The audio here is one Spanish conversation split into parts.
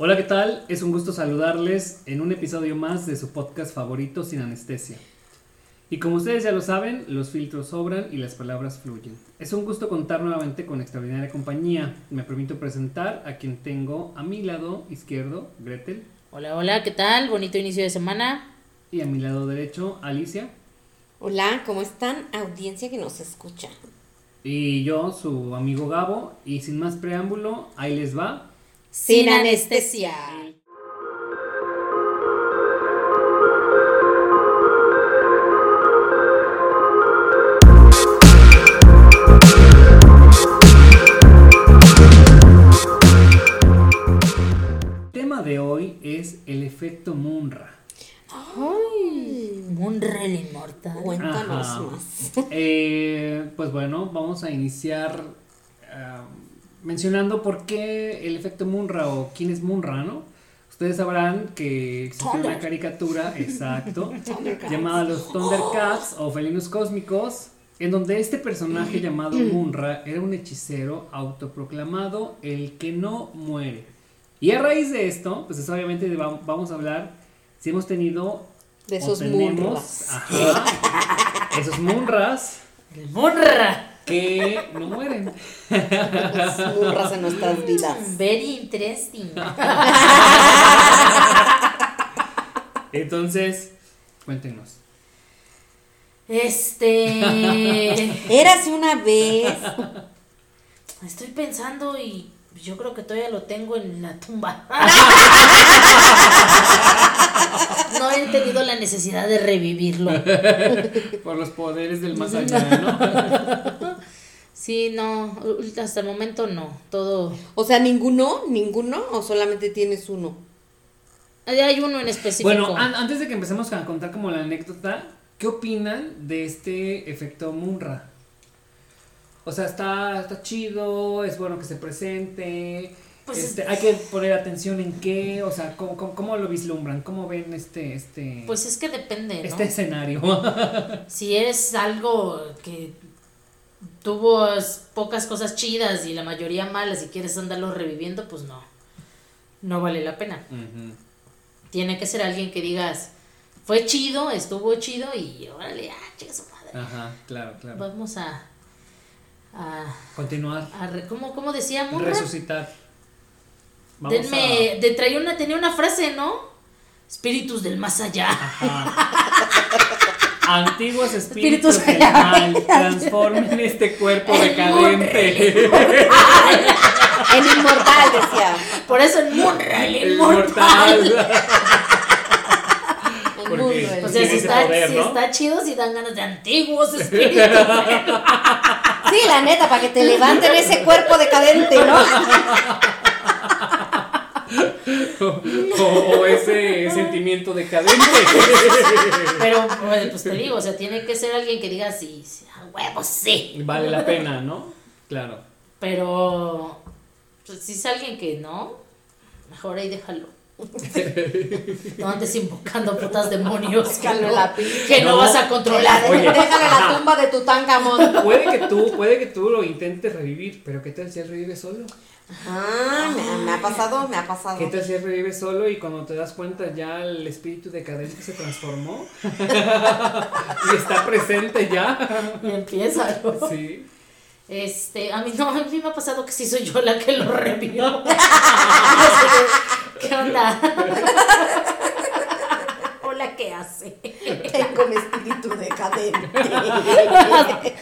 Hola, ¿qué tal? Es un gusto saludarles en un episodio más de su podcast favorito sin anestesia. Y como ustedes ya lo saben, los filtros sobran y las palabras fluyen. Es un gusto contar nuevamente con extraordinaria compañía. Me permito presentar a quien tengo a mi lado izquierdo, Gretel. Hola, hola, ¿qué tal? Bonito inicio de semana. Y a mi lado derecho, Alicia. Hola, ¿cómo están? Audiencia que nos escucha. Y yo, su amigo Gabo. Y sin más preámbulo, ahí les va. Sin anestesia. El tema de hoy es el efecto Munra. Ay, Munra el inmortal. Cuéntanos Ajá. más. Eh, pues bueno, vamos a iniciar mencionando por qué el efecto Munra o quién es Munra, ¿no? Ustedes sabrán que existe una Thunder. caricatura, exacto, Thundercats. llamada Los Thundercats o Felinos Cósmicos, en donde este personaje llamado Munra era un hechicero autoproclamado el que no muere. Y a raíz de esto, pues es obviamente va- vamos a hablar si hemos tenido De o esos tenemos, munras. ajá, esos Munras El Munra. Que no mueren. Los murras en nuestras vidas. Very interesting. Entonces, cuéntenos. Este. Érase una vez. Estoy pensando y yo creo que todavía lo tengo en la tumba. No he tenido la necesidad de revivirlo. Por los poderes del más allá, ¿no? Sí, no, hasta el momento no. Todo. O sea, ninguno, ninguno, o solamente tienes uno. Hay uno en específico. Bueno, an- antes de que empecemos a contar como la anécdota, ¿qué opinan de este efecto Munra? O sea, está, está chido, es bueno que se presente. Pues este, es- hay que poner atención en qué, o sea, ¿cómo, cómo, cómo lo vislumbran? ¿Cómo ven este, este, Pues es que depende, ¿no? este escenario? Si es algo que tuvo pocas cosas chidas y la mayoría malas y quieres andarlo reviviendo, pues no. No vale la pena. Ujú. Tiene que ser alguien que digas, fue chido, estuvo chido y órale, ah, chica su madre. Ajá, claro, claro. Vamos a. a, Continuar. a re- ¿cómo, cómo decía Munra? Resucitar. Vamos Denme. De, traía una, tenía una frase, ¿no? Espíritus del más allá. Ajá. Antiguos espíritus, Espíritus del del mal transformen este cuerpo decadente. El inmortal, decía. Por eso el inmortal. mortal. El Porque- mundo. el- O sea, si está, poder, si está chido, si dan ganas de antiguos espíritus. Sí, la neta, para que te levanten ese cuerpo decadente, ¿no? O, o ese sentimiento decadente. Pero, pues pues, te digo, o sea, tiene que ser alguien que diga sí, sí, a huevo, sí. Vale la pena, ¿no? Claro. Pero, pues, si es alguien que no, mejor ahí déjalo. No andes invocando putas demonios que Déjalo no, la que no No. vas a controlar. Oye. Déjalo en la tumba de Tutankamón. Puede que tú, puede que tú lo intentes revivir, pero ¿qué tal si él revive solo? Ah, me, me ha pasado, me ha pasado. ¿Qué tal si él revive solo y cuando te das cuenta ya el espíritu decadente se transformó? y está presente ya. Y empieza, ¿no? Sí. Este, a mí no, a mí me ha pasado que sí soy yo la que lo revivió. ¿Qué onda? Hola, ¿qué hace? Tengo un espíritu decadente.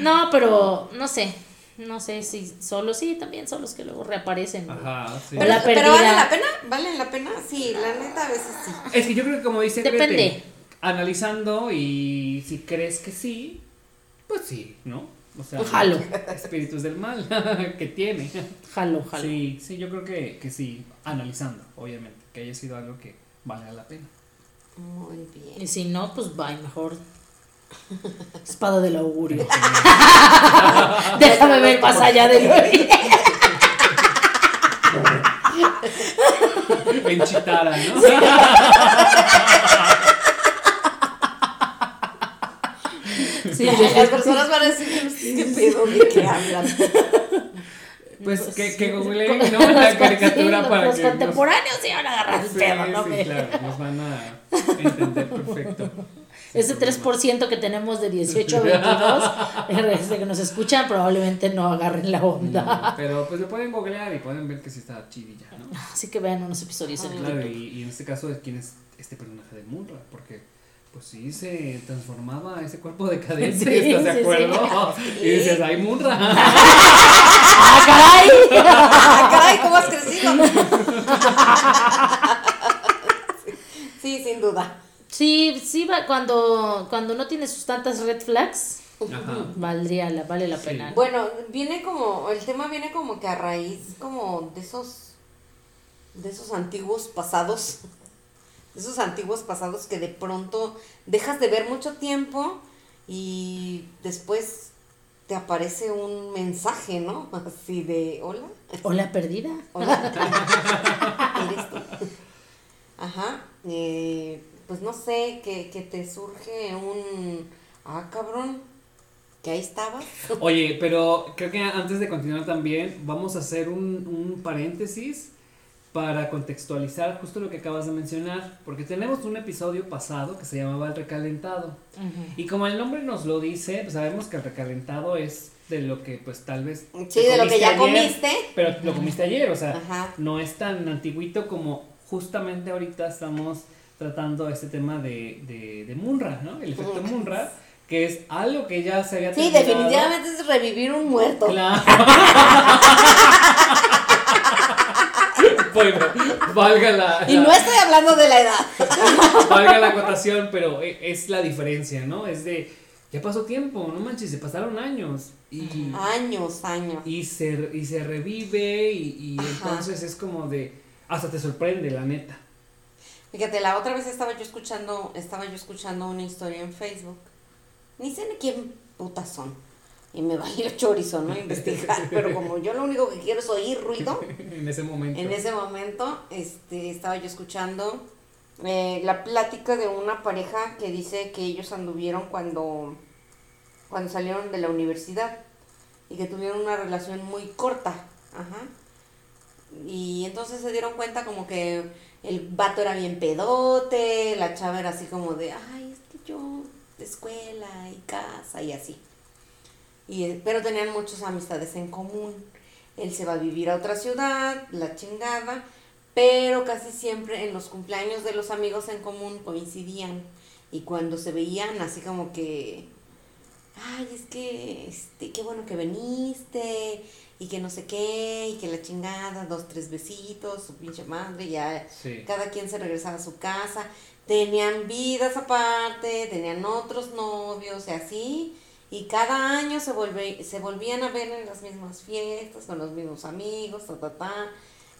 No, pero no sé. No sé si solo sí, también son los que luego reaparecen. Ajá, sí. La Pero vale la pena, vale la pena, sí, la neta a veces sí. Es que yo creo que como dice Depende. Analizando y si crees que sí, pues sí, ¿no? O sea, Jalo. espíritus del mal que tiene. Jalo, jalo. Sí, sí, yo creo que, que sí, analizando, obviamente, que haya sido algo que vale la pena. Muy bien. Y si no, pues bye, mejor. Espada del augurio. Déjame ver más allá de lo En Chitara, ¿no? Sí, Las personas van a decir, ¿qué pedo? ¿De qué hablan? Pues, que, que Los- googleen, ¿no? los La caricatura sí, para los que nos- contemporáneos se van a agarrar el Sí, pedo, ¿no? sí, claro, nos van a entender perfecto. Ese 3% que tenemos de 18 a 22, este, que nos escuchan, probablemente no agarren la onda. No, pero pues lo pueden googlear y pueden ver que sí está chidilla, ¿no? Así que vean unos episodios en el Claro, y, y en este caso, ¿quién es este personaje de Munra? Porque, pues sí, se transformaba ese cuerpo decadente, Sí, ¿estás de sí, sí. acuerdo? Y dices, ¡ay, Munra! ¡Ah, caray! ¡Ah, caray! ¿Cómo has crecido? sí, sin duda. Sí, sí, va, cuando, cuando no tiene sus tantas red flags, Ajá. valdría la, vale la Sí. pena. Bueno, viene como, el tema viene como que a raíz como de esos, de esos antiguos pasados, esos antiguos pasados que de pronto dejas de ver mucho tiempo y después te aparece un mensaje, ¿no? Así de, hola, Hola perdida. hola, eres tú. Ajá, eh, pues no sé, que, que te surge un, ah, cabrón, que ahí estabas. Oye, pero creo que antes de continuar también, vamos a hacer un, un paréntesis para contextualizar justo lo que acabas de mencionar, porque tenemos un episodio pasado que se llamaba El Recalentado. Y como el nombre nos lo dice, pues sabemos que el recalentado es de lo que pues tal vez... Sí, de lo que ya ayer, comiste. Pero lo comiste ayer, o sea, Ajá. no es tan antiguito como justamente ahorita estamos tratando este tema de, de, de Munra, ¿no? El efecto. Munra, que es algo que ya se había Sí, terminado. definitivamente es revivir un muerto. Claro. bueno, valga la, Y no estoy hablando de la edad. valga la acotación, pero e- es la diferencia, ¿no? Es de, ya pasó tiempo, no manches, se pasaron años. Y, Años, años. y, se, y se revive y, entonces es como de, hasta te sorprende, la neta. Fíjate, la otra vez estaba yo escuchando, estaba yo escuchando una historia en Facebook. Ni sé ni quién putas son. Y me valió chorizo, ¿no? Investigar. Pero como yo lo único que quiero es oír ruido, en ese momento. en ese momento, este, estaba yo escuchando eh, la plática de una pareja que dice que ellos anduvieron cuando, cuando salieron de la universidad y que tuvieron una relación muy corta. Ajá. Y entonces se dieron cuenta como que el vato era bien pedote, la chava era así como de, ay, es que yo, de escuela y casa y así. Y, pero tenían muchas amistades en común. Él se va a vivir a otra ciudad, la chingada, pero casi siempre en los cumpleaños de los amigos en común coincidían. Y cuando se veían así como que, ay, es que, este, qué bueno que viniste, y que no sé qué, y que la chingada, dos, tres besitos, su pinche madre, ya Sí. cada quien se regresaba a su casa, tenían vidas aparte, tenían otros novios y así, y cada año se, volve, se volvían a ver en las mismas fiestas, con los mismos amigos, ta, ta, ta,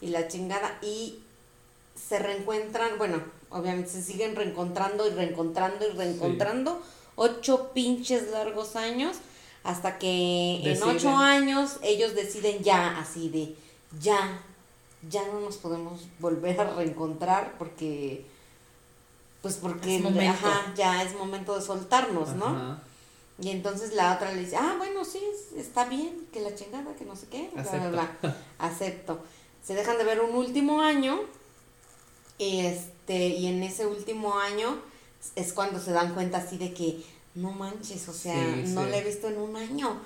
y la chingada, y se reencuentran, bueno, obviamente se siguen reencontrando y reencontrando y reencontrando, ocho pinches largos años, hasta que en ocho años ellos deciden ya, así de, ya, ya no nos podemos volver a reencontrar porque, pues porque, ajá, ya es momento de soltarnos, ¿no? Ajá. Y entonces la otra le dice, ah, bueno, sí, está bien, que la chingada, que no sé qué, bla, bla, Acepto. bla. Acepto. Se dejan de ver un último año, y este, y en ese último año es cuando se dan cuenta así de que, no manches, o sea, Sí, no sí. la he visto en un año.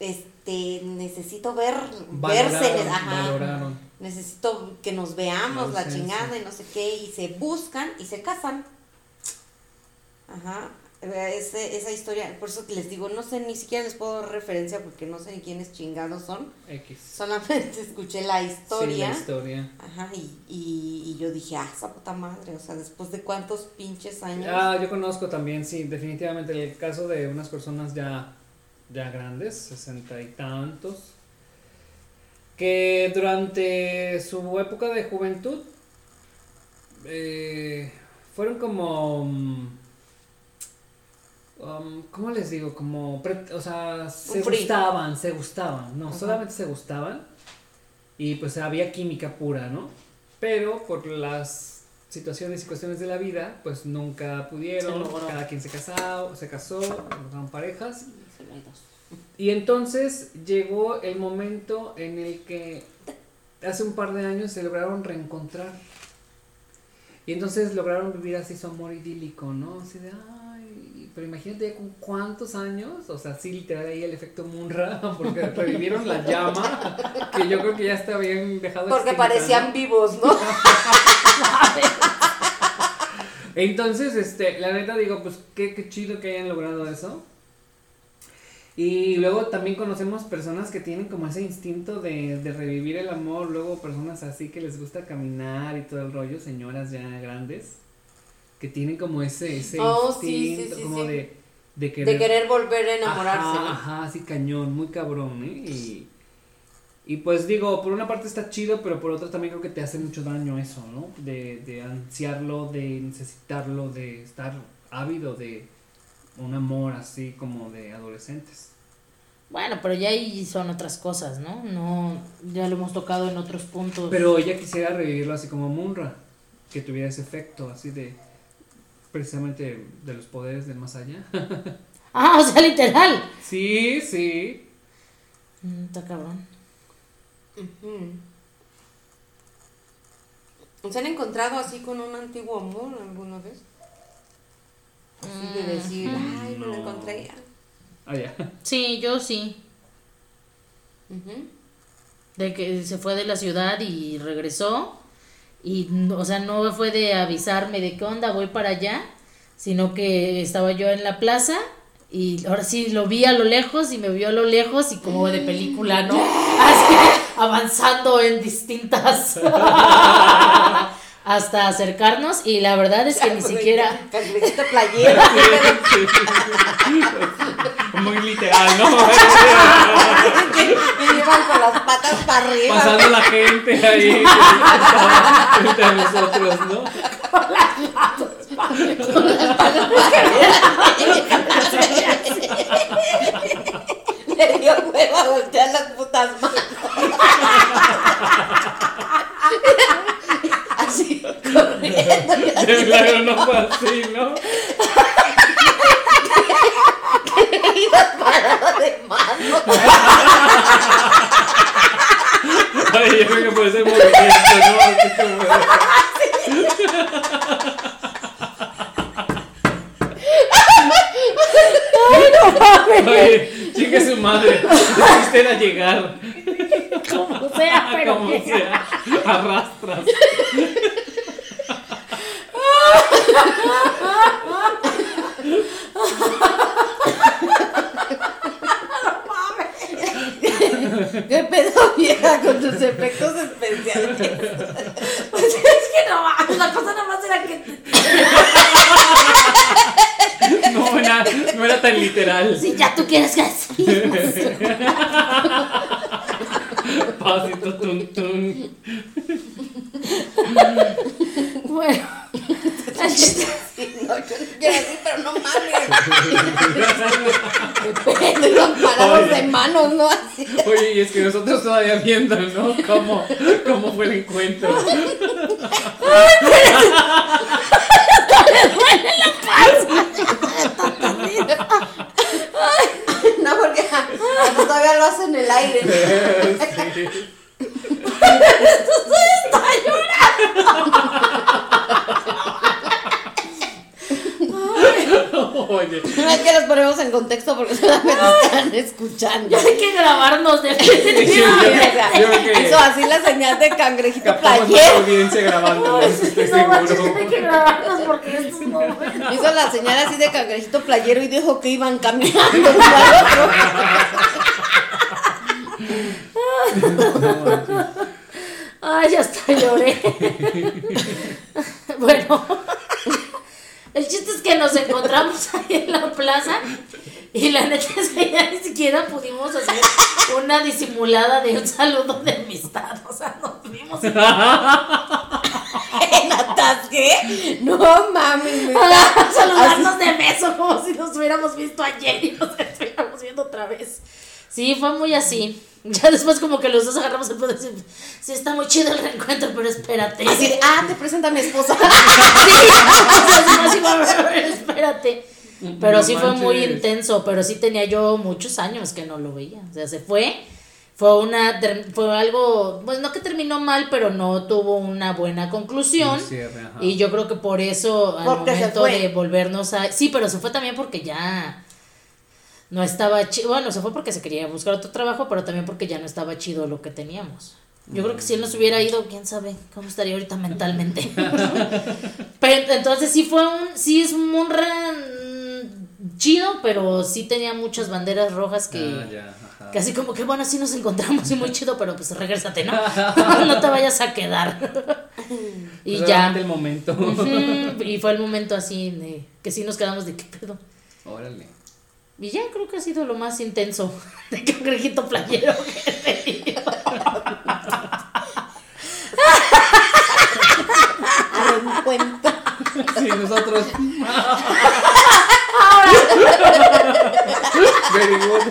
Este, necesito ver, Valoraron, verse, ajá. valoraron. Necesito que nos veamos, La chingada y no sé qué, y se buscan y se casan. Ajá. Ese, esa historia, por eso les digo, no sé, ni siquiera les puedo dar referencia porque no sé ni quiénes chingados son. X. Solamente escuché la historia. Sí, la historia. Ajá, y, y, y yo dije, ah, esa puta madre, o sea, después de cuántos pinches años. Ah, yo conozco también, sí, definitivamente el caso de unas personas ya, ya grandes, sesenta y tantos, que durante su época de juventud eh, fueron como, mm, um, ¿cómo les digo? Como, o sea, se free. gustaban, se gustaban, no, Ajá. solamente se gustaban y pues había química pura, ¿no? Pero por las situaciones y cuestiones de la vida, pues nunca pudieron, cada quien se casó, se casó, formaron parejas. Y entonces llegó el momento en el que hace un par de años se lograron reencontrar. Y entonces lograron vivir así su amor idílico, ¿no? Así de, ay, pero imagínate ya con cuántos años, o sea, sí, literal ahí el efecto Munra, porque revivieron la llama, que yo creo que ya está bien dejado Porque parecían vivos, ¿no? Entonces, este, la neta digo, pues qué, qué chido que hayan logrado eso. Y luego también conocemos personas que tienen como ese instinto de, de revivir el amor, luego personas así que les gusta caminar y todo el rollo, señoras ya grandes, que tienen como ese, ese Oh, sí, sí, instinto sí, como sí. de, de querer... De querer volver a enamorarse, Ajá, ¿no? ajá, así cañón, muy cabrón, ¿eh? Y, y pues digo, por una parte está chido, pero por otra también creo que te hace mucho daño eso, ¿no? De, de ansiarlo, de necesitarlo, de estar ávido de un amor así como de adolescentes. Bueno, pero ya ahí son otras cosas, ¿no? No, ya lo hemos tocado en otros puntos. Pero ella quisiera revivirlo así como Munra, que tuviera ese efecto así de precisamente de los poderes del más allá. Ah, o sea, literal. sí, sí. Mm, Está cabrón. Ujú. ¿Se han encontrado así con un antiguo amor alguna vez? Así de decir, ay, me lo No. encontré. Ah, ya. Sí, yo sí. Ujú. De que se fue de la ciudad y regresó. Y, o sea, no fue de avisarme de qué onda, voy para allá. Sino que estaba yo en la plaza. Y ahora sí lo vi a lo lejos y me vio a lo lejos y como de película, ¿no? Así, avanzando en distintas. hasta acercarnos. Y la verdad es que ni siquiera. Cangrejito playero. Muy literal, ¿no? que iban con las patas para arriba. Pasando la gente ahí frente a nosotros, ¿no? Le dio huevo a voltear las putas manos. Corriendo. Claro, no fue así, ¿no? iba parada de mano. Ay, yo creo que puede ser movimiento, ¿no? Así como- Oye, chingue su madre. Usted era llegar. Como sea, pero Como que- sea. Arrastras. ¿Qué pedo vieja con tus efectos especiales? Pues es que no la cosa nada más era que. No, era, no era tan literal. Si ya tú quieres que así. Pasito tun tun. Bueno. No, yo no quiero así, pero no mames. ¿Qué pedo? Parados de manos, ¿no? Así. Oye, y es que nosotros todavía viendo, ¿no? ¿Cómo, cómo fue el encuentro? No, porque todavía lo hacen en el aire. Sí. Oye, No es que los ponemos en contexto porque solamente están escuchando. Ya hay que grabarnos de Sí, yo- O sea, yo creo que hizo así la señal de cangrejito playero. audiencia grabando, No hay que grabarnos porque esto bueno. Hizo la señal así de cangrejito playero y dijo que iban caminando uno al otro. Ay, hasta lloré. bueno, el chiste es que nos encontramos ahí en la plaza y la neta es que ya ni siquiera pudimos hacer una disimulada de un saludo de amistad. O sea, nos vimos ¿En atasque? No mames. Ah, saludarnos de beso como si nos hubiéramos visto ayer y nos estuviéramos viendo otra vez. Sí, fue muy así. Ya después como que los dos agarramos el poder y decimos, sí, está muy chido el reencuentro, pero espérate. Así de, ah, te presenta a mi esposa. Sí, espérate. Pero No sí fue muy intenso, pero sí tenía yo muchos años que no lo veía. O sea, se fue. Fue una ter- fue algo, pues no que terminó mal, pero no tuvo una buena conclusión. Un cierre, ajá. Y yo creo que por eso al Porque momento de volvernos a Sí, pero se fue también porque ya no estaba chido. Bueno, se fue porque se quería buscar otro trabajo, pero también porque ya no estaba chido lo que teníamos. Yo creo que si él nos hubiera ido, quién sabe cómo estaría ahorita mentalmente. pero entonces sí fue un sí es un mm, chido, pero sí tenía muchas banderas rojas que Ah, ya, ajá. que así como que bueno, sí nos encontramos y muy chido, pero pues regrésate, ¿no? no te vayas a quedar. y Pues ya. el momento. Y fue el momento así de que sí nos quedamos de qué pedo. Órale. Y ya creo que ha sido lo más intenso de cangrejito playero que he tenido. A un cuento. Sí, nosotros. Very good.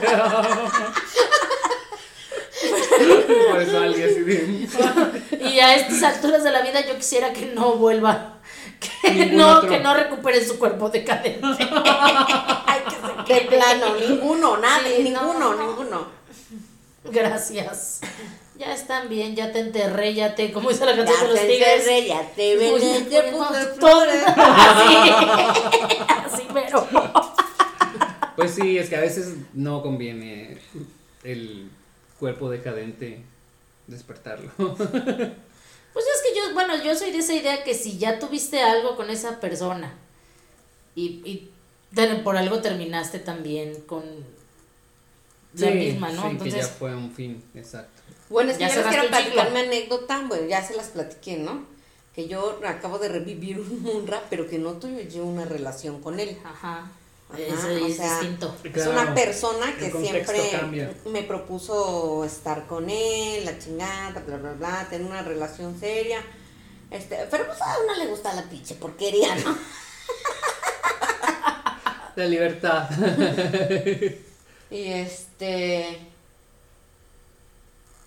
Por eso alguien así de. Y a estas alturas de la vida yo quisiera que no vuelva. Que Ningún no, otro. que no recupere su cuerpo decadente. Ay, que se De plano, ninguno, nada, Sí, ninguno, no, no. ninguno. Gracias. Ya están bien, ya te enterré, ya te. ¿Cómo dice la canción Ya de los te tigres? ya te vendé, bien, te. Así, así, pero. Pues sí, es que a veces no conviene el cuerpo decadente despertarlo. Pues es que yo, bueno, yo soy de esa idea que si ya tuviste algo con esa persona y, y por algo terminaste también con la Sí, misma, ¿no? Sí, que Entonces, ya fue un fin, exacto. Bueno, es que Ya les cerraste quiero platicar mi anécdota, bueno, ya se las platiqué, ¿no? Que yo acabo de revivir un Munra, pero que no tuve yo una relación con él. ajá, Ajá, eso o es sea, distinto. Es una persona que siempre cambia. me propuso estar con él, la chingada, bla, bla, bla, tener una relación seria. Este, pero pues a uno le gusta la pinche porquería, ¿no? La libertad. Y este.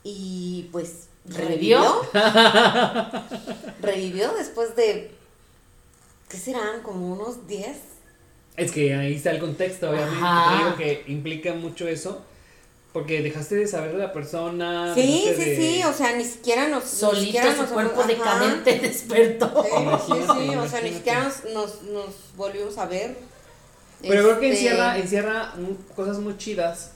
Y pues. ¿Revivió? Revivió después de. ¿Qué serán? Como unos 10. Es que ahí está el contexto, obviamente. Ajá. Te digo que implica mucho eso. Porque dejaste de saber de la persona. Sí, sí, de- sí. O sea, ni siquiera nos. ni Solito siquiera su nos- cuerpo ajá. decadente despertó. Sí, sí, sí, o sea, ni siquiera nos, nos, volvimos a ver. Pero creo que Este, encierra, encierra cosas muy chidas.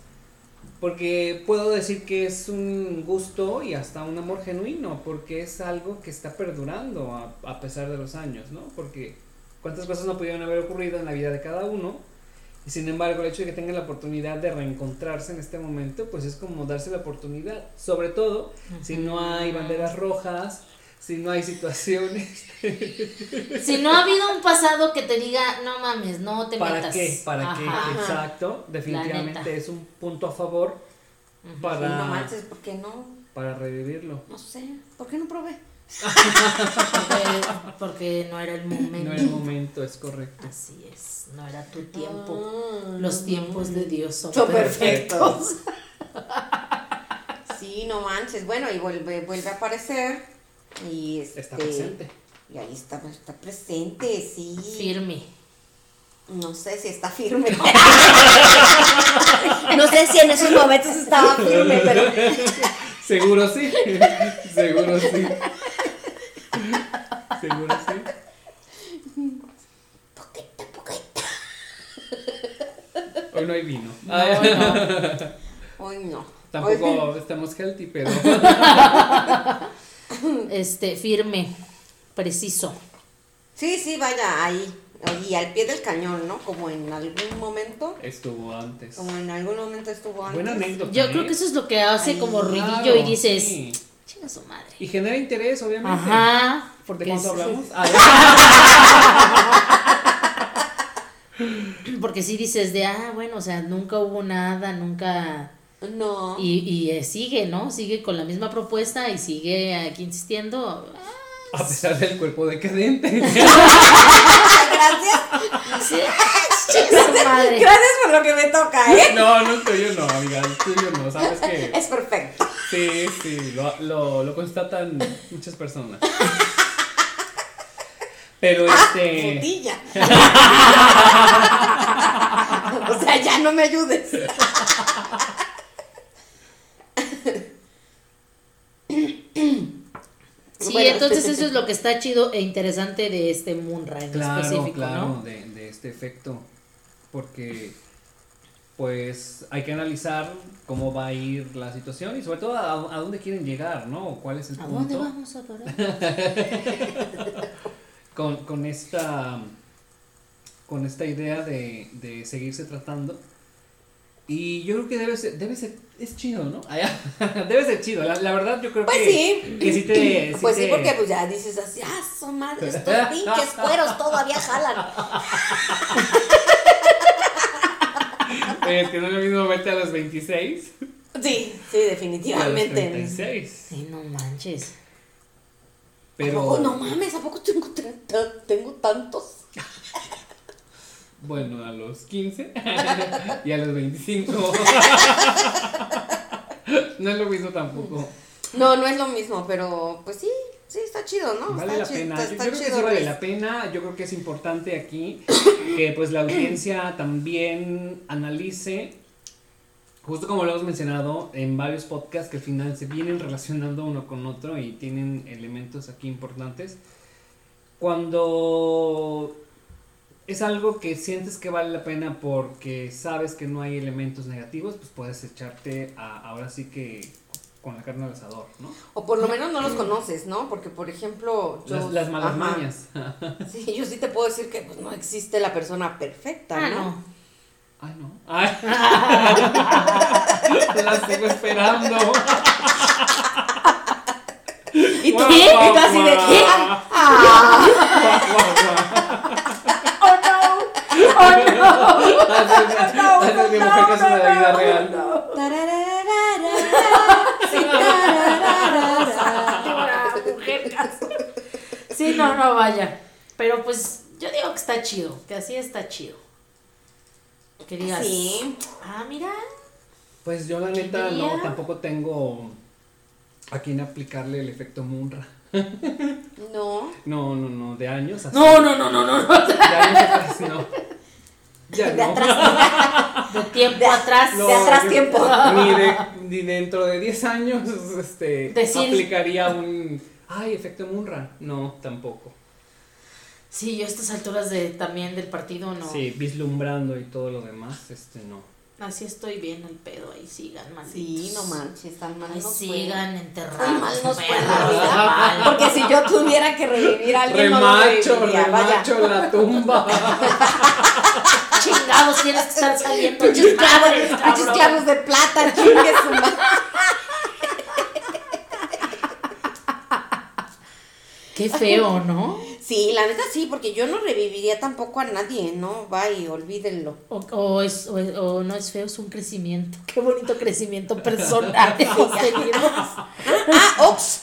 Porque puedo decir que es un gusto y hasta un amor genuino. Porque es algo que está perdurando a, a pesar de los años, ¿no? Porque cuántas cosas no pudieron haber ocurrido en la vida de cada uno. Y sin embargo, el hecho de que tengan la oportunidad de reencontrarse en este momento, pues es como darse la oportunidad. Sobre todo si no hay banderas rojas, si no hay situaciones. Si no ha habido un pasado que te diga, no mames, no te ¿Para metas. qué? ¿Para qué? Ajá. Exacto. neta. Definitivamente es un punto a favor para, no manches, ¿por qué no? para revivirlo. No sé. ¿Por qué no probé? Porque, porque no era el momento. No era el momento, es correcto. Así es, no era tu tiempo. Ah, Los no tiempos de. Dios son, Son perfectos. Sí, no manches. Bueno, y vuelve, vuelve a aparecer. Y este, Está presente. Y ahí está, está presente, sí. Firme. No sé si está firme. no sé si en esos momentos estaba firme, pero. Seguro sí. Seguro sí. Seguro sí. Poquita, poquita. Hoy no hay vino. No, no. Hoy no. Tampoco estamos healthy, pero. Este, firme, preciso. Sí, sí, vaya, ahí. Y al pie del cañón, ¿no? Como en algún momento. Estuvo antes. Como en algún momento estuvo antes. Buena anécdota. Yo ¿eh? creo que eso es lo que hace Ay, como ruidillo Claro, y dices, sí. chinga su madre. Y genera interés, obviamente. Ajá. ¿De Porque, cuánto hablamos? Ah, porque sí dices de, ah, bueno, o sea, nunca hubo nada, nunca... No. Y, y eh, sigue, ¿no? Sigue con la misma propuesta y sigue aquí insistiendo. a pesar del cuerpo decadente. Gracias. Sí, madre. Gracias por lo que me toca, ¿eh? No, no soy yo, no, amiga. El tuyo no, ¿sabes qué? Es perfecto. Sí, sí, lo, lo, lo constatan muchas personas. Pero ¡Ah! este. ¡Frutilla! o sea, ya no me ayudes. Sí, Bueno, entonces eso es lo que está chido e interesante de este Munra en Claro, específico, claro, ¿no? de, de este efecto. Porque, pues, hay que analizar cómo va a ir la situación y sobre todo a, a dónde quieren llegar, ¿no? ¿Cuál es el ¿A punto? dónde vamos a parar? con, con esta con esta idea de, de seguirse tratando y yo creo que debe ser, debe ser es chido, ¿no? debe ser chido, la, la verdad yo creo Pues que, sí. que sí te Pues sí, te- porque pues ya dices así, ah, son madre, estos pinches cueros todavía jalan. eh, que no es lo mismo verte a los 26 Sí, sí, que a los definitivamente. 36 Sí, no manches. pero Oh, no mames, ¿a poco treinta- tengo tantos? bueno a los 15 y a los 25 no es lo mismo tampoco No, no es lo mismo, pero pues sí, sí, está chido, ¿no? Vale está la pena, está- yo, está yo creo que chido, sí vale Luis. la pena, yo creo que es importante aquí que pues la audiencia también analice, justo como lo hemos mencionado en varios podcasts que al final se vienen relacionando uno con otro y tienen elementos aquí importantes, cuando es algo que sientes que vale la pena porque sabes que no hay elementos negativos, pues puedes echarte a, ahora sí que con la carne al asador, ¿no? O por lo menos no los conoces, ¿no? Porque, por ejemplo, yo... Las, las malas Ajá. mañas. Sí, yo sí te puedo decir que pues, no existe la persona perfecta, Ah, ¿no? no. Ay, no. Ay. La sigo esperando. ¿Y tú? Guau, ¿Y tú así de qué? Ah. ¡Oh, no! ¡Oh, no! Mi mujer caso de la vida real. Sí, no, no, vaya. Pero pues yo digo que está chido, que así está chido. Que digas, Sí. ah, mira, Pues yo la neta no, tampoco tengo a quién aplicarle el efecto Munra. No. No, no, no, de años así. no, no, no, no, no, no. De años atrás no. Ya De no. atrás. De tiempo De- atrás. de atrás tiempo. Ni, de, ni dentro de 10 años este, Decir- aplicaría un. Ay, efecto Munra. No, tampoco. Sí, yo a estas alturas de también del partido no. Sí, vislumbrando y todo lo demás, este no. Así estoy bien el pedo, ahí sigan, malditos. Sí, no manches, tan mal Ahí nos fue. sigan enterrados. mal nos mal. Porque si yo tuviera que revivir a alguien, no lo Remacho, reviviría, vaya. remacho la tumba. Chingados, tienes que estar saliendo. Pinches clavos, clavos de plata, chingue su madre. Qué feo, ¿no? Sí, la neta sí, porque yo no reviviría tampoco a nadie, ¿no? Vaya, olvídenlo. O, o es, o, o no es feo, es un crecimiento. Qué bonito crecimiento personal hemos tenido. Ah, ops.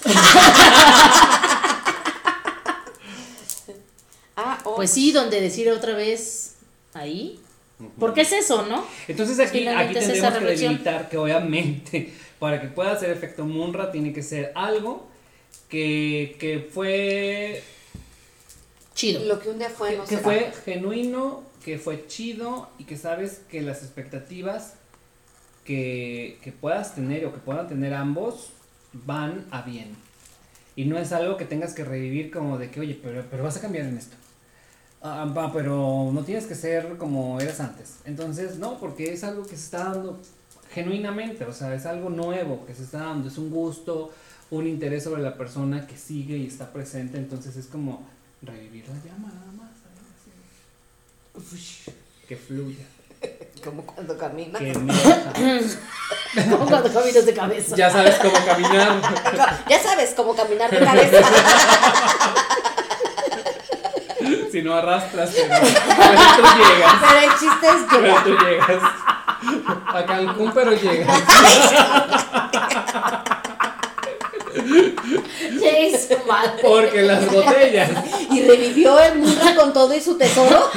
ah, ops. Pues sí, donde decir otra vez ahí. Porque es eso, ¿no? Entonces aquí, aquí Finalmente tendremos que delimitar que obviamente para que pueda hacer efecto Munra tiene que ser algo que, que fue Chido. Lo que un día fue, que, no que será. fue genuino, que fue chido y que sabes que las expectativas que, que puedas tener o que puedan tener ambos van a bien. Y no es algo que tengas que revivir como de que, oye, pero, pero vas a cambiar en esto. Ah, va, pero no tienes que ser como eras antes. Entonces, no, porque es algo que se está dando genuinamente, o sea, es algo nuevo que se está dando, es un gusto, un interés sobre la persona que sigue y está presente, entonces es como revivir la llama nada más. así. Que fluya, Como cuando camina. que emerja. Como cuando caminas de cabeza. Ya sabes cómo caminar. Ya sabes cómo caminar de cabeza. si no arrastras, pero, pero tú llegas. Pero el chiste es Pero llegar. tú llegas. A Cancún, pero llegas. Porque las botellas. Y revivió el Munra con todo y su tesoro.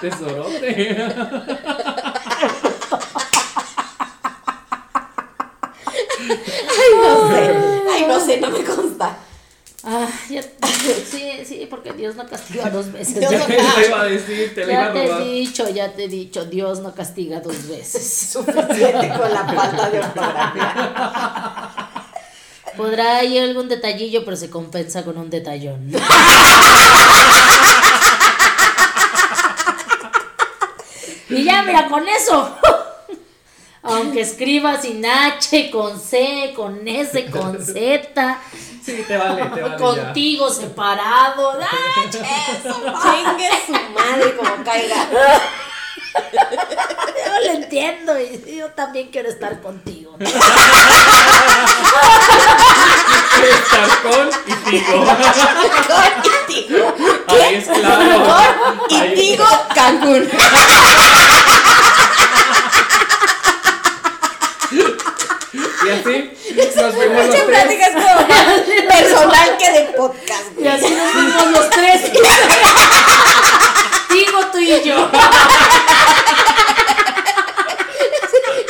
Tesorote. Ay, no sé. Ay, no sé, no me consta. Ah, ya, sí, sí, porque Dios no castiga dos veces. Dios Ya, no- te iba a decir, te la iba ya a te he dicho, ya te he dicho, Dios no castiga dos veces. Suficiente con la falta de ortografía. Podrá ir algún detallillo, pero se compensa con un detallón. y ya, mira, con eso. Aunque escriba sin H, con C, con S, con Z, Sí, te vale, te vale. contigo separado. ¡Ah! Chingue su madre como caiga. Yo lo entiendo y yo también quiero estar contigo. Estar con y digo. Y digo, Ahí es claro. y digo Cancún. Y así nos vemos los Mucha tres. plática es como personal que de podcast. Y así nos vimos los tres. Digo tú y yo. Y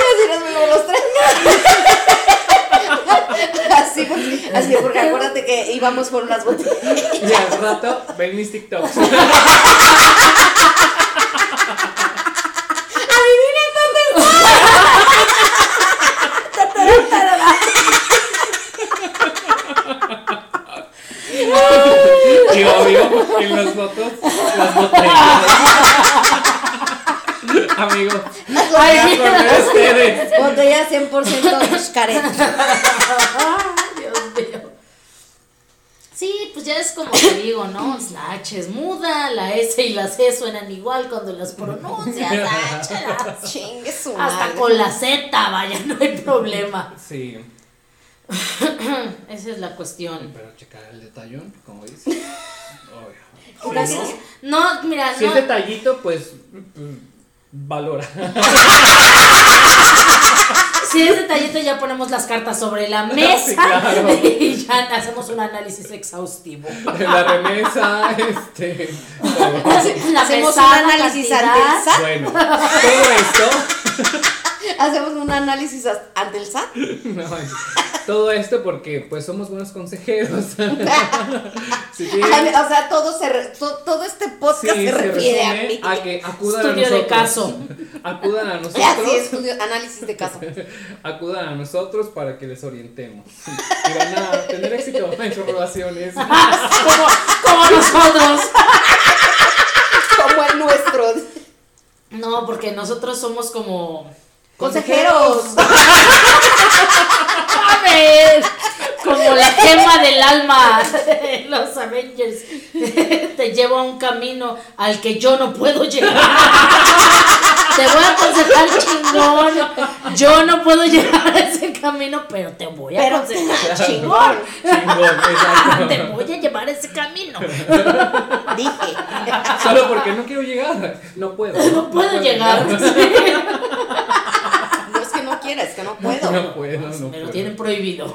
así nos vemos los tres. Así porque, así porque acuérdate que íbamos por unas botellas. Y al rato ven mis TikToks. Y obvio, en las fotos, las botellas. Amigo, Ay, ya con ustedes. Botella 100% Xcaret. Dios mío. Sí, pues ya es como te digo, ¿no? La H es muda, la S y la C suenan igual cuando las pronuncias. H, la- su Hasta con la Z, vaya, no hay problema. Sí, Esa es la cuestión. pero checar el detallón, como dice. Obvio. Si no, mira, si no. es detallito, pues mm, valora. Si es detallito, ya ponemos las cartas sobre la mesa Sí, claro. y ya hacemos un análisis exhaustivo. La remesa, este. todo. La Hacemos un análisis. Bueno, todo esto. Hacemos un análisis ante el SAT. no, todo esto porque pues somos buenos consejeros. Si Ay, tienen- O sea, todo, se re- to- todo este podcast sí, se se refiere a mí. a que acudan Estudio a de nosotros. caso. Acudan a Así, nosotros. estudio, análisis de caso. Acudan a nosotros para que les orientemos. Y van a tener éxito en sus relaciones. como, como nosotros. Como el nuestro. No, porque nosotros somos como. Consejeros. Ver, como la gema del alma los Avengers. Te llevo a un camino al que yo no puedo llegar. Te voy a aconsejar chingón. Yo no puedo llegar a ese camino, pero te voy a Pero aconsejar chingón. Chingón. Te voy a llevar a ese camino. Dije. Solo porque no quiero llegar. No puedo. No puedo llegar. No es que no quiera, es que no puedo. No puedo, no Me lo tienen prohibido.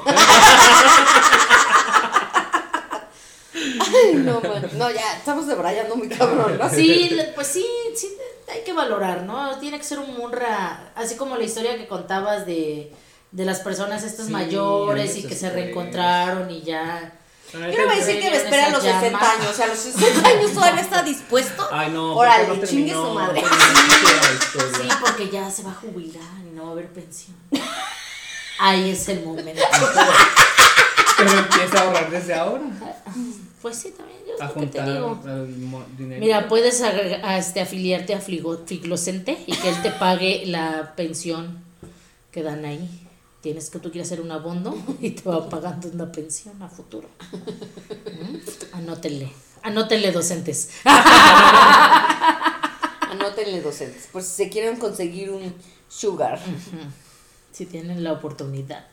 Ay, no, man. No, ya, estamos debrayando muy cabrón, ¿no? Sí, pues sí, sí, hay que valorar, ¿no? Tiene que ser un munra, así como la historia que contabas de, de las personas estas Sí, mayores y que se reencontraron y ya. Yo no voy a decir que me espera a los Esa 60 llama. años. O sea, a los 60 años todavía está dispuesto. Ay, no. Órale, no chingue su madre. no. Sí, porque ya se va a jubilar no va a haber pensión. Ahí es el momento. Pero empieza a ahorrar desde ahora. Pues sí, también yo A que te juntar digo. dinero. Mira, puedes a este, afiliarte a Fligo- Figlocente y que él te pague la pensión que dan ahí. Tienes que tú quieres hacer un abono y te va pagando una pensión a futuro. ¿Mm? Anótenle. Anótenle docentes. Anótenle docentes. Por si se quieren conseguir un sugar. Si tienen la oportunidad.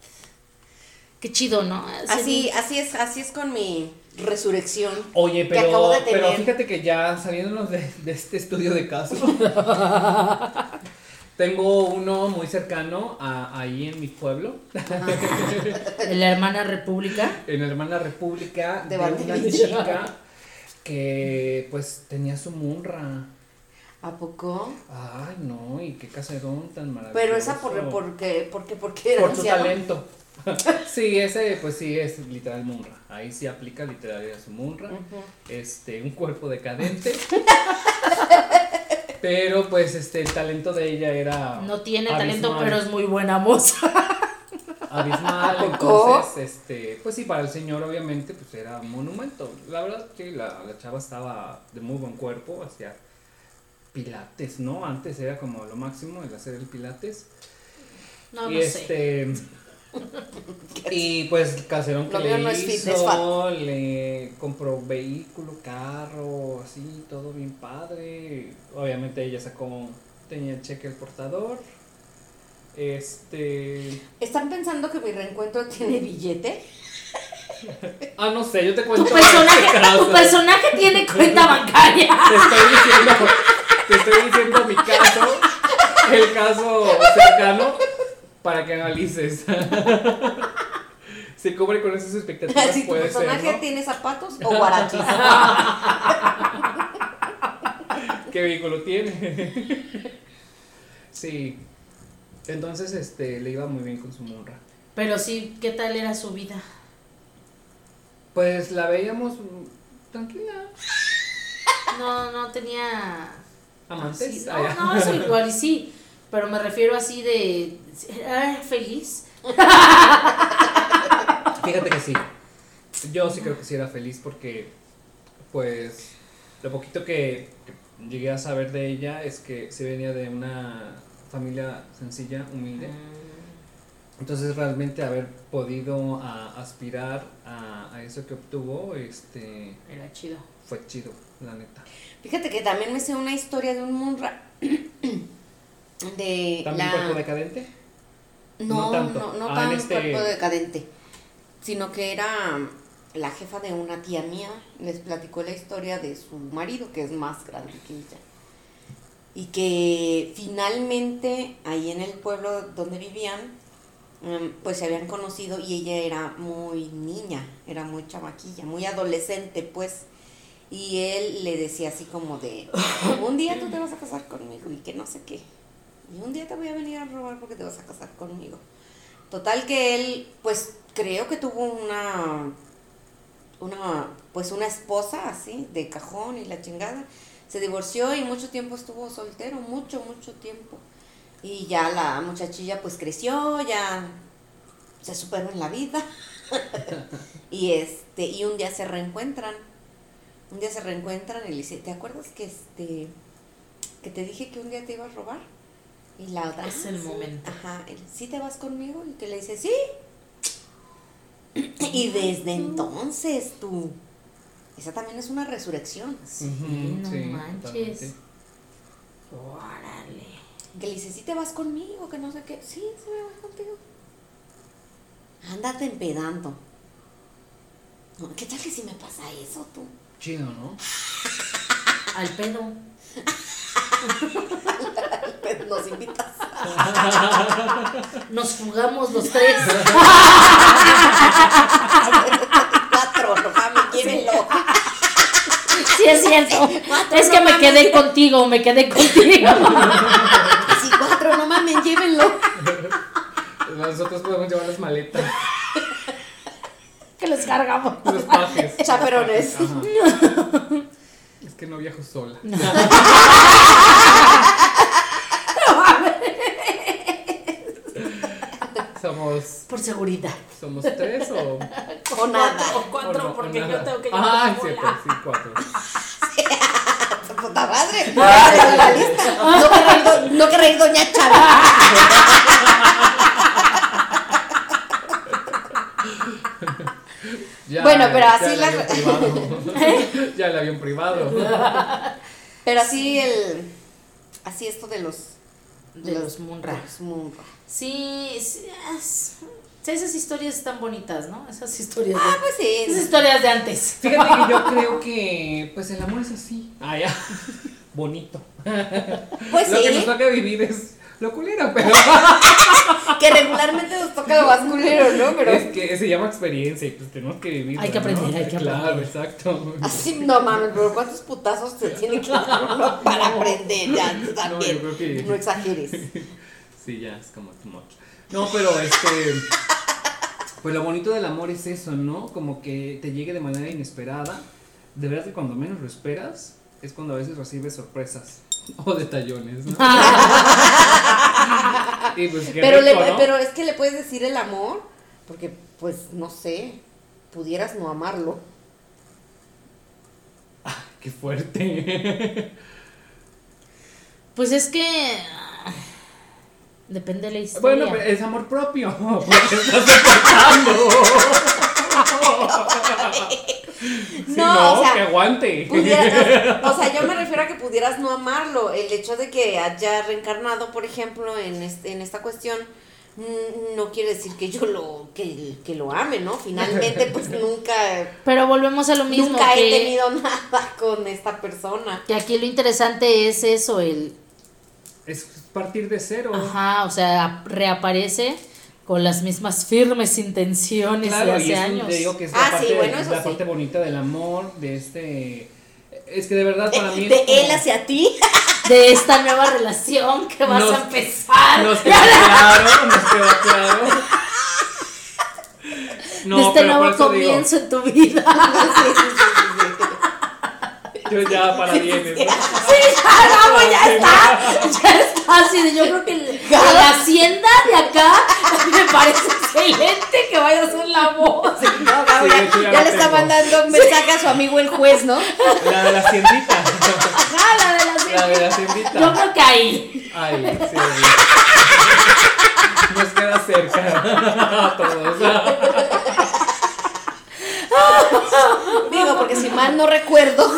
Qué chido, ¿no? Así, así es, así es con mi resurrección. Oye, que acabo pero, pero fíjate que ya saliéndonos de, de este estudio de caso, tengo uno muy cercano a, ahí en mi pueblo, En la hermana república. en Hermana República, De de, una chica que pues tenía su munra. ¿A poco? Ay, no, y qué caserón tan maravilloso. Pero esa por, porque, porque, porque era Por su anciano. talento. Sí, ese pues sí es literal Munra. Ahí sí aplica literalidad su Munra. Este, un cuerpo decadente. pero pues este el talento de ella era No tiene talento, pero es muy buena moza. abismal, entonces este, pues sí para el señor obviamente pues era un monumento. La verdad que la, la chava estaba de muy buen cuerpo, hacía pilates, ¿no? Antes era como lo máximo el hacer el pilates. No, y no sé. este y pues Caserón que le no fit, hizo, le compró vehículo, carro, así, todo bien padre. Obviamente ella sacó, tenía el cheque el portador. Este. ¿Están pensando que mi reencuentro tiene billete? Ah, no sé, yo te Tu cuento. este personaje, caso. tu personaje tiene cuenta bancaria. Te estoy diciendo, te estoy diciendo mi caso, el caso cercano, para que analices. Se cubre con esas expectativas, si tu ser, personaje ¿no? tiene zapatos o guarachis. ¿Qué vehículo tiene? sí. Entonces, este, le iba muy bien con su monra. Pero sí, ¿qué tal era su vida? Pues la veíamos tranquila. No, no tenía. Amantes. Ah, no, eso igual y sí. Pero me refiero así de. ¿Era feliz? Fíjate que sí. Yo sí creo que sí era feliz porque, pues, lo poquito que, que llegué a saber de ella es que se venía de una familia sencilla, humilde. Entonces realmente haber podido a- aspirar a, a eso que obtuvo, este, Era chido. fue chido, la neta. Fíjate que también me sé una historia de un Munra. De ¿También la... cuerpo decadente? No, No no, tanto. no, Ah, tan este- cuerpo decadente. Sino que era la jefa de una tía mía. Les platicó la historia de su marido, que es más grande que ella. Y que finalmente ahí en el pueblo donde vivían, em, pues se habían conocido y ella era muy niña, era muy chamaquilla, muy adolescente, pues. Y él le decía así como de, un día tú te vas a casar conmigo y que no sé qué. Y un día te voy a venir a robar porque te vas a casar conmigo. Total que él, pues creo que tuvo una, una, pues una esposa así, de cajón y la chingada. Se divorció y mucho tiempo estuvo soltero, mucho, mucho tiempo. Y ya la muchachilla pues creció, ya se superó en la vida. y este, y un día se reencuentran. Un día se reencuentran y le dice, ¿te acuerdas que este que te dije que un día te iba a robar? Y la otra Es "Ah, el sí". momento. Ajá, él, ¿sí te vas conmigo? Y que le dice, sí. Y desde entonces tú, esa también es una resurrección. Ujú, no sí, manches. totalmente. Órale. Que le dice, sí te vas conmigo, que no sé qué. Sí, sí me voy contigo. Ándate empedando. ¿Qué tal que si me pasa eso tú? Chido, ¿no? Al pedo. Nos invitas. Nos jugamos los tres. Cuatro, no mames, llévenlo. Sí, es cierto. Cuatro, Es que no me mames. quedé contigo, me quedé contigo. Sí, cuatro, no mames, llévenlo. Nosotros podemos llevar las maletas, Que los cargamos. los pajes. Chaperones. Es que no viajo sola. Somos, Por seguridad. somos tres o, O nada. O o cuatro, no, o porque nada? yo tengo que llevar Ah, cierto, sí, cuatro. Puta madre. No no que reír doña Chava. Ya, Bueno, pero ya así el la- avión privado. ya el avión privado. Pero así el. Así esto de los. De los Munra. de los Munra. Sí, sí, es- sí, esas historias están bonitas, ¿no? Esas historias Ah, de, pues esas sí. historias de antes. Fíjate que yo creo que, pues el amor es así. Ah, ya. Bonito. Pues Lo que nos sí. toca vivir es lo culero, pero Que regularmente nos toca lo más culero, ¿no? Pero. es que se llama experiencia y pues tenemos que vivir. Hay que aprender, hay que Claro, aprender. exacto. Así, no mames, pero ¿cuántos putazos te tiene que dar uno para aprender? Ya, tú también. yo creo que- No exageres. Sí, ya es como too much. No, pero este. Pues lo bonito del amor es eso, ¿no? Como que te llegue de manera inesperada. De verdad que cuando menos lo esperas es cuando a veces recibes sorpresas o detallones, ¿no? y pues qué Pero, rico, le- ¿no? pero es que le puedes decir el amor, porque pues no sé, pudieras no amarlo. Qué fuerte. Pues es que. ah, Depende de la historia. bueno, pero es amor propio. Porque estás soportando. Sí, No, no, o sea, que aguante. Pudieras- o sea, yo me refiero a que pudieras no amarlo. El hecho de que haya reencarnado, por ejemplo, en, este, en esta cuestión, mm, no quiere decir que yo lo, que, que lo ame, ¿no? Finalmente, pues nunca, Pero volvemos a lo mismo. nunca que, he tenido nada con esta persona. que aquí lo interesante es eso, el. Es partir de cero. Ajá, o sea, reaparece con las mismas firmes intenciones Claro, de y hace es, años. te digo que es Ah, la, parte, sí, bueno, eso la sí. parte bonita del amor, de este... Es que de verdad para mí... es De como- él hacia ti. De esta nueva relación que vas Nos- a empezar. Nos quedó claro, nos quedó claro. No, de este nuevo eso digo, comienzo en tu vida. yo ya para bienes. Sí, ya, vamos, ya está. Ya está. Así de, yo creo que el- la hacienda de acá me parece excelente que vaya a ser la voz. No, Gabo, Sí, ya, le está mandando un mensaje a su amigo el juez, ¿no? La de la haciendita. Ah, la de la La de la haciendita. Yo creo que ahí. Ay, sí. Nos queda cerca a todos. Digo, porque si mal no recuerdo.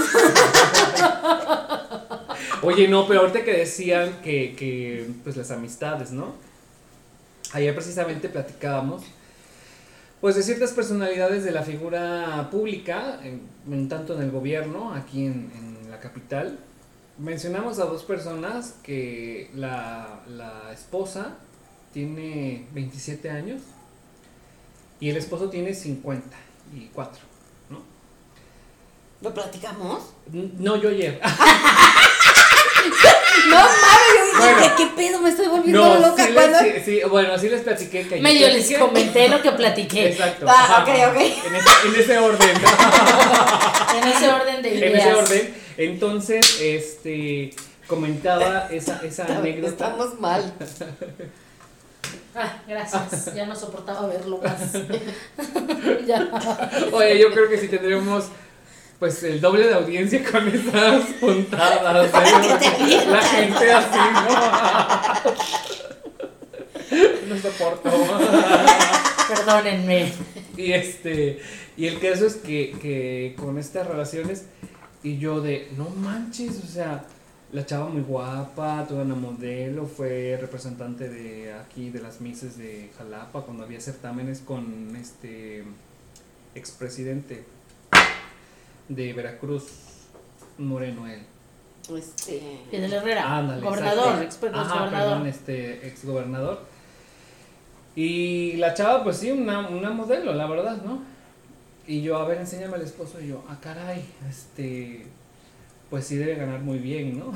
Oye, no, pero ahorita que decían que, que pues las amistades, ¿no? Ayer precisamente platicábamos, pues de ciertas personalidades de la figura pública, en, tanto en el gobierno, aquí en, en la capital. Mencionamos a dos personas que la, la esposa tiene 27 años y el esposo tiene 54, ¿no? ¿Lo platicamos? No, yo ayer. No mames, yo dije, Bueno. ¿qué, pedo? Me estoy volviendo No, loca sí, cuando. sí, sí, bueno, sí les platiqué que Medio les comenté lo que platiqué. Exacto. Ah, ok, ok. En ese, en ese orden. En ese orden de en ideas. ese orden. Entonces, este comentaba esa, esa anécdota. Estamos mal. Ah, gracias. Ya no soportaba verlo más. ya. Oye, yo creo que si tendríamos pues el doble de audiencia con esas puntadas. ¿eh? La gente así, ¿no? No soporto. Perdónenme. Y este, y el caso es que, que con estas relaciones, y yo de, no manches, o sea, la chava muy guapa, toda una modelo, fue representante de aquí, de las Mises de Jalapa, cuando había certámenes con este expresidente de Veracruz, Moreno él. Este. Fidel Herrera. Ándale, gobernador, ex Ajá, gobernador. perdón, este ex gobernador. Y la chava, pues sí, una, una modelo, la verdad, ¿no? Y yo, a ver, enséñame al esposo. Y yo, ah, caray, este. Pues sí debe ganar muy bien, ¿no?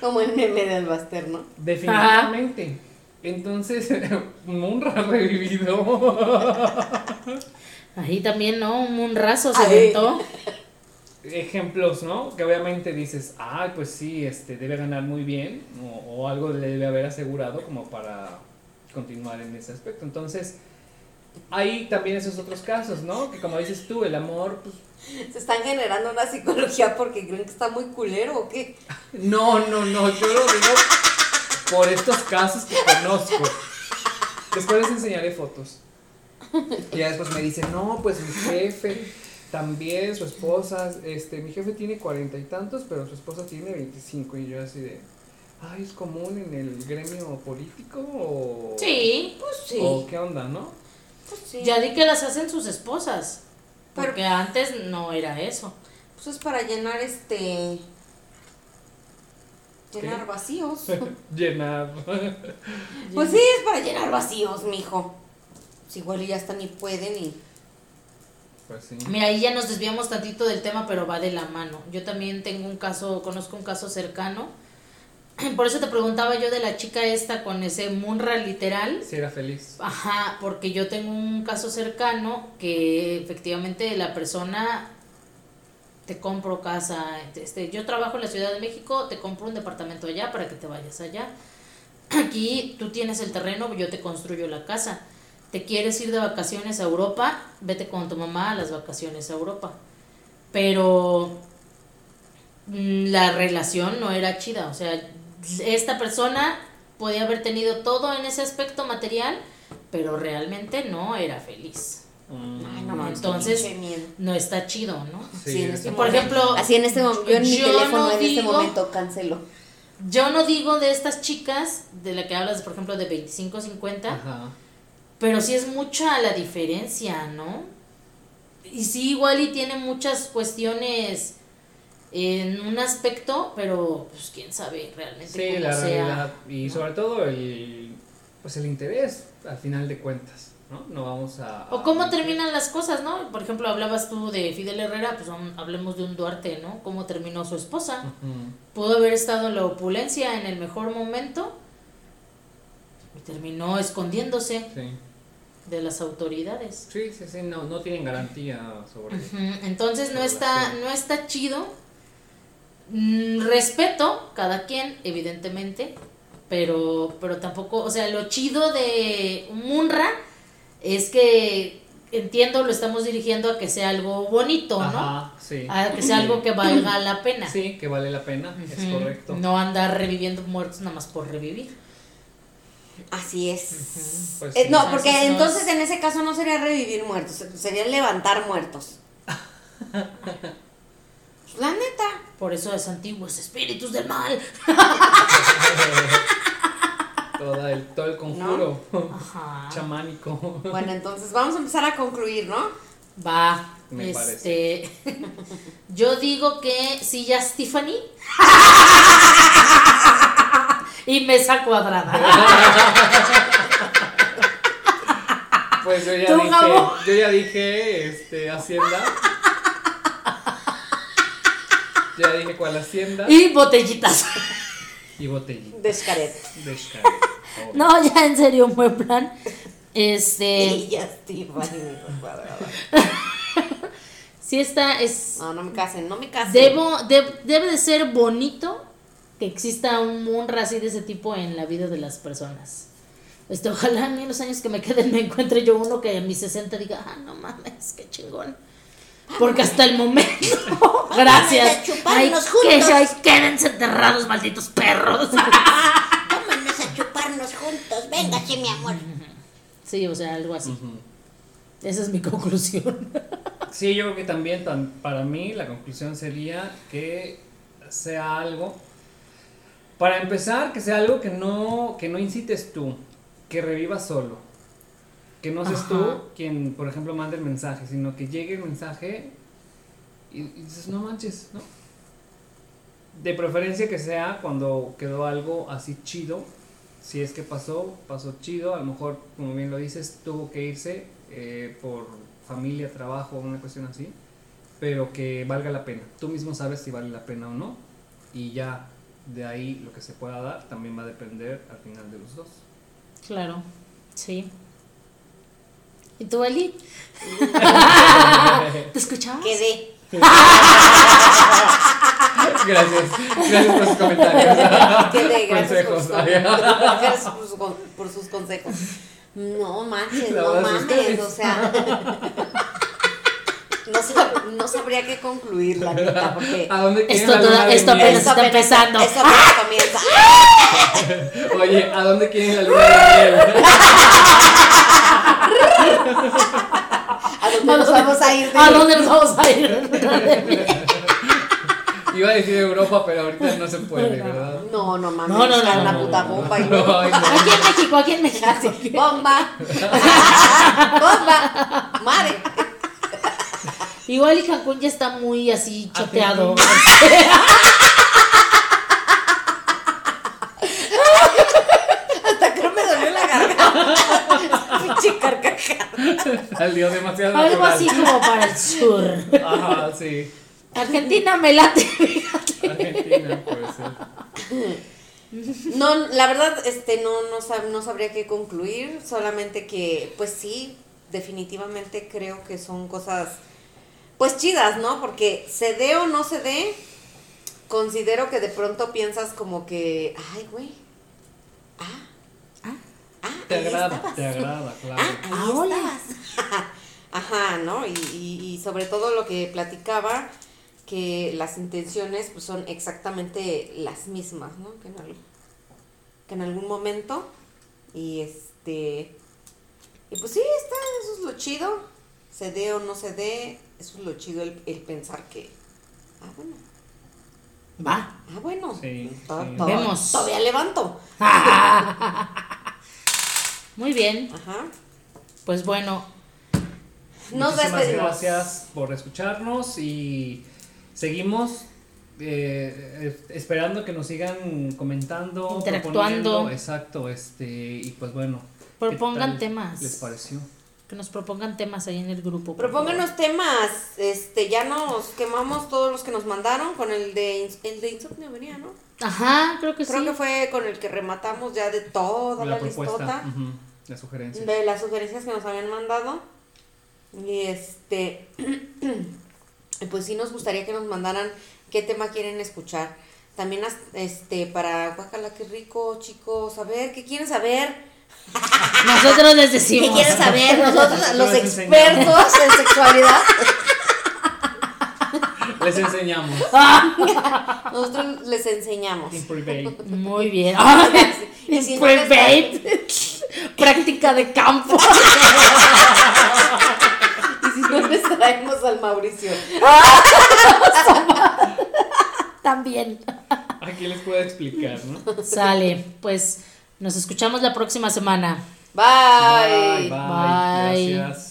Como el meme del Baster, ¿no? Definitivamente. Entonces, Munra revivido. Ahí también, ¿no? Un munrazo se aventó. Ejemplos, ¿no? Que obviamente dices, ah, pues sí, este debe ganar muy bien, o, o algo le debe haber asegurado como para continuar en ese aspecto. Entonces, hay también esos otros casos, ¿no? Que como dices tú, el amor, pues, Se están generando una psicología porque creen que está muy culero o qué. no, no, no, yo lo digo por estos casos que conozco. Después les enseñaré fotos. Y ya después me dicen, no, pues mi jefe también, su esposa, este, mi jefe tiene cuarenta y tantos, pero su esposa tiene veinticinco. Y yo así de, ay, ¿es común en el gremio político o, Sí. Pues sí. o qué onda, no? Pues sí. Ya di que las hacen sus esposas. Pero- Porque antes no era eso. Pues es para llenar este. Llenar ¿Qué? vacíos. Llenar. Pues sí, es para llenar vacíos, mijo. Pues igual ya hasta ni pueden y. Pues sí. Mira, ahí ya nos desviamos tantito del tema, pero va de la mano. Yo también tengo un caso, conozco un caso cercano Por eso te preguntaba yo de la chica esta con ese Munra literal. Si era feliz. Ajá, porque yo tengo un caso cercano que efectivamente la persona te compro casa, este, yo trabajo en la Ciudad de México, te compro un departamento allá para que te vayas allá. Aquí tú tienes el terreno, yo te construyo la casa. Te quieres ir de vacaciones a Europa, vete con tu mamá a las vacaciones a Europa. Pero mm, la relación no era chida, o sea, esta persona podía haber tenido todo en ese aspecto material, pero realmente no era feliz. Mm. Ay, no mames, Entonces, no está chido, ¿no? Sí, Sí, en es- este Por momento- ejemplo, así en este momento, yo en mi yo teléfono no en este digo- momento cancelo. Yo no digo de estas chicas de la que hablas, por ejemplo, de 25, 50, Ajá. pero sí es mucha la diferencia, ¿no? Y sí, igual y tiene muchas cuestiones en un aspecto, pero pues quién sabe realmente Sí, cómo la sea. realidad. Y sobre todo el, pues el interés, al final de cuentas, ¿no? No vamos a... O cómo a- terminan las cosas, ¿no? Por ejemplo, hablabas tú de Fidel Herrera, pues hablemos de un Duarte, ¿no? Cómo terminó su esposa. Pudo haber estado en la opulencia en el mejor momento y terminó escondiéndose Sí. de las autoridades. Sí, sí, sí, no, no tienen garantía sobre... Ujú, Entonces no está, no está chido. Mm, respeto cada quien, evidentemente, pero, pero tampoco, o sea, lo chido de Munra es que entiendo lo estamos dirigiendo a que sea algo bonito, ¿no? Ajá, sí. A que sea algo que valga la pena. Sí, que vale la pena, es correcto. No andar reviviendo muertos nada más por revivir. Así es. Pues Eh, sí. no, Entonces, porque no es- entonces en ese caso no sería revivir muertos, sería levantar muertos. Pues, La neta. Por eso es antiguos espíritus del mal. Toda el, todo el conjuro Ajá. chamánico. Bueno, entonces vamos a empezar a concluir, ¿no? Va. Me este. yo digo que sillas Tiffany. y mesa cuadrada. Pues yo ya ¿Tú, dije, yo ya dije, este, Hacienda. Ya dije cuál Hacienda y botellitas. y botellita Descaret. de Xcaret. Oh. no, ya en serio, un buen plan. Este. Y ya estoy, Si esta es. No, no me casen, no me casen. Debo, de- debe de ser bonito que exista un munra así de ese tipo en la vida de las personas. Este, ojalá a mí en los años que me queden me encuentre yo uno que a mis 60 diga, ah, no mames, qué chingón. Porque hasta el momento, gracias. a chuparnos que juntos. ay, quédense enterrados, malditos perros. Vámonos a chuparnos juntos. Véngase, mi amor. sí, o sea, algo así. Esa es mi conclusión. Sí, yo creo que también tan- para mí la conclusión sería que sea algo. Para empezar, que sea algo que no, que no incites tú, que revivas solo. Que no seas Ajá. tú quien, por ejemplo, mande el mensaje, sino que llegue el mensaje y, y dices, no manches, ¿no? De preferencia que sea cuando quedó algo así chido. Si es que pasó, pasó chido. A lo mejor, como bien lo dices, tuvo que irse eh, por familia, trabajo, una cuestión así. Pero que valga la pena. Tú mismo sabes si vale la pena o no. Y ya de ahí lo que se pueda dar también va a depender al final de los dos. Claro, sí. ¿Y tú, Ali? ¿Te escuchabas? Quedé. Gracias. Gracias por sus comentarios. Quedé, gracias por, Consejos. sus, gracias por sus con- por sus consejos. No manches, La no mames, ustedes. o sea. No, sab- no sabría qué concluir, la neta, porque. ¿A dónde quieren Esto la toda- esto apenas está empezando. Esto apenas comienza. Oye, ¿a dónde quieren la luna de miel? ¿A dónde nos vamos a ir? ¿A dónde nos vamos a ir? Iba a decir Europa, pero ahorita no se puede, ¿verdad? No, no mames, No, no, está no, una no, puta bomba y no. Aquí en México, aquí en México. ¡Bomba! ¡Bomba! ¡Madre! Igual y Cancún ya está muy así choteado. Hasta creo me dolió la garganta. Pinche carcajada. Salió demasiado Algo natural. así como para el sur. Ajá, sí. Argentina me late, fíjate. Argentina puede ser. No, la verdad, este, no, no, sab- no sabría qué concluir, solamente que, pues sí, definitivamente creo que son cosas, pues chidas, ¿no? Porque se dé o no se dé, considero que de pronto piensas como que, ay, güey, ah, Ah. Te ahí agrada, estabas. te agrada, claro. Ah, ahí Ah, hola. estabas. Ajá, ¿no? Y, y, y sobre todo lo que platicaba, que las intenciones pues son exactamente las mismas, ¿no? Que en, al- que en algún momento. Y este. Y pues sí, está, eso es lo chido. Se dé o no se dé, eso es lo chido el, el pensar que. Ah, bueno. Va. Ah, bueno. Sí, to- sí. to- Vemos. Todavía levanto. Muy bien. Ajá. Pues bueno, Nos Muchísimas despedimos. gracias por escucharnos y seguimos eh, esperando que nos sigan comentando, Interactuando. Exacto, este y pues bueno. ¿qué Propongan temas. ¿Les pareció? que nos propongan temas ahí en el grupo. Propónganos temas, este, ya nos quemamos todos los que nos mandaron con el de, el de insomnio venía, ¿no? Ajá, creo que Creo sí. que fue con el que rematamos ya de toda la, la listota ujú, la sugerencia. de las sugerencias que nos habían mandado. Y este, pues sí nos gustaría que nos mandaran qué tema quieren escuchar. También este para guacala qué rico, chicos, a ver, ¿qué quieren saber? Nosotros les ¿Qué decimos. quieren saber? Nosotros, los expertos en sexualidad. Les enseñamos. Nosotros les enseñamos. Muy bien. Y si no les private. Práctica de campo. Y si no les traemos al Mauricio. También. Aquí les puedo explicar, ¿no? Sale. Pues nos escuchamos la próxima semana. Bye. bye. Bye. Gracias.